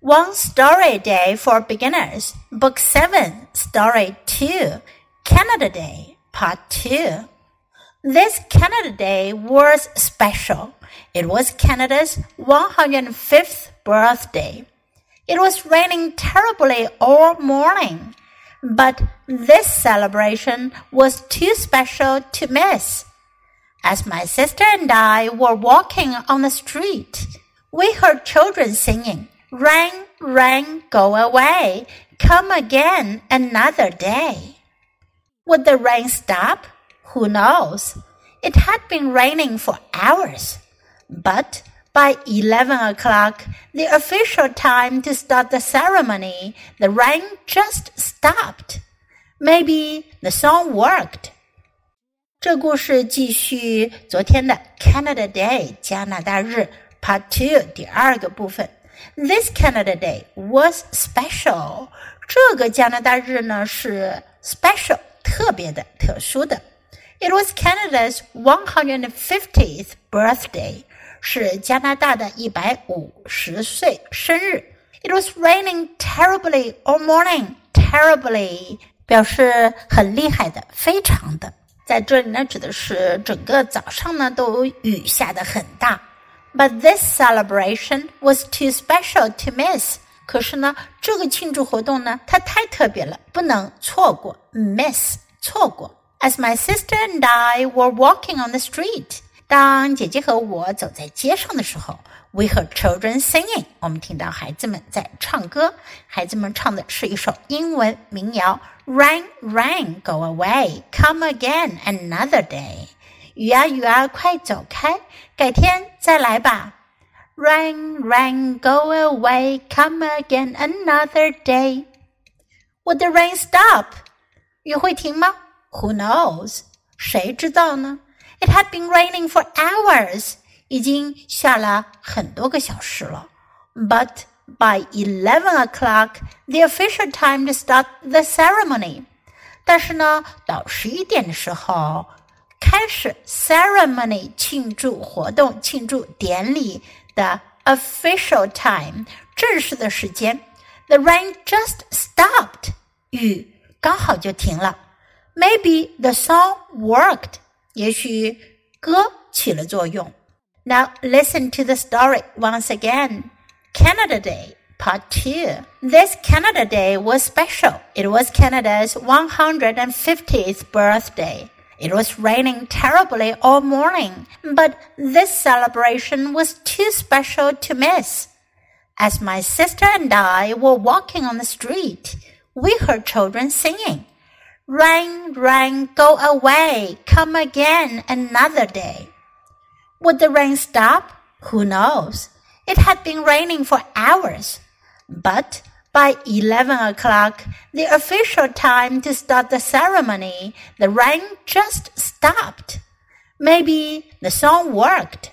One Story Day for Beginners, Book 7, Story 2, Canada Day, Part 2. This Canada Day was special. It was Canada's 105th birthday. It was raining terribly all morning, but this celebration was too special to miss. As my sister and I were walking on the street, we heard children singing. Rain, rain, go away. Come again another day. Would the rain stop? Who knows? It had been raining for hours. But by 11 o'clock, the official time to start the ceremony, the rain just stopped. Maybe the song worked. 这故事继续昨天的 Canada Day 加拿大日 Part Two 第二个部分。 This Canada Day was special. 这个加拿大日呢是 special 特别的、特殊的。It was Canada's 150th birthday. 是加拿大的一百五十岁生日。It was raining terribly all morning. Terribly 表示很厉害的、非常的。在这里呢，指的是整个早上呢都雨下的很大。but this celebration was too special to miss. 可是呢，这个庆祝活动呢，它太特别了，不能错过。Miss 错过。As my sister and I were walking on the street，当姐姐和我走在街上的时候，we heard children singing。我们听到孩子们在唱歌。孩子们唱的是一首英文民谣：Rain, rain, go away, come again another day。 雨啊雨啊，快走开，改天再来吧。Rain, rain, go away, come again another day. Would the rain stop? 雨会停吗？Who knows? 谁知道呢？It had been raining for hours. 已经下了很多个小时了。But by eleven o'clock, the official time to start the ceremony. 但是呢，到十一点的时候。 开始 ceremony 庆祝活动、庆祝典礼的 official time 正式的时间。The rain just stopped，雨刚好就停了。Maybe the song worked，也许歌起了作用。Now listen to the story once again. Canada Day. Part 2. This Canada Day was special. It was Canada's 150th birthday. It was raining terribly all morning, but this celebration was too special to miss. As my sister and I were walking on the street, we heard children singing. Rain, rain, go away, come again another day. Would the rain stop? Who knows? It had been raining for hours. But by 11 o'clock, the official time to start the ceremony, the rain just stopped. Maybe the song worked.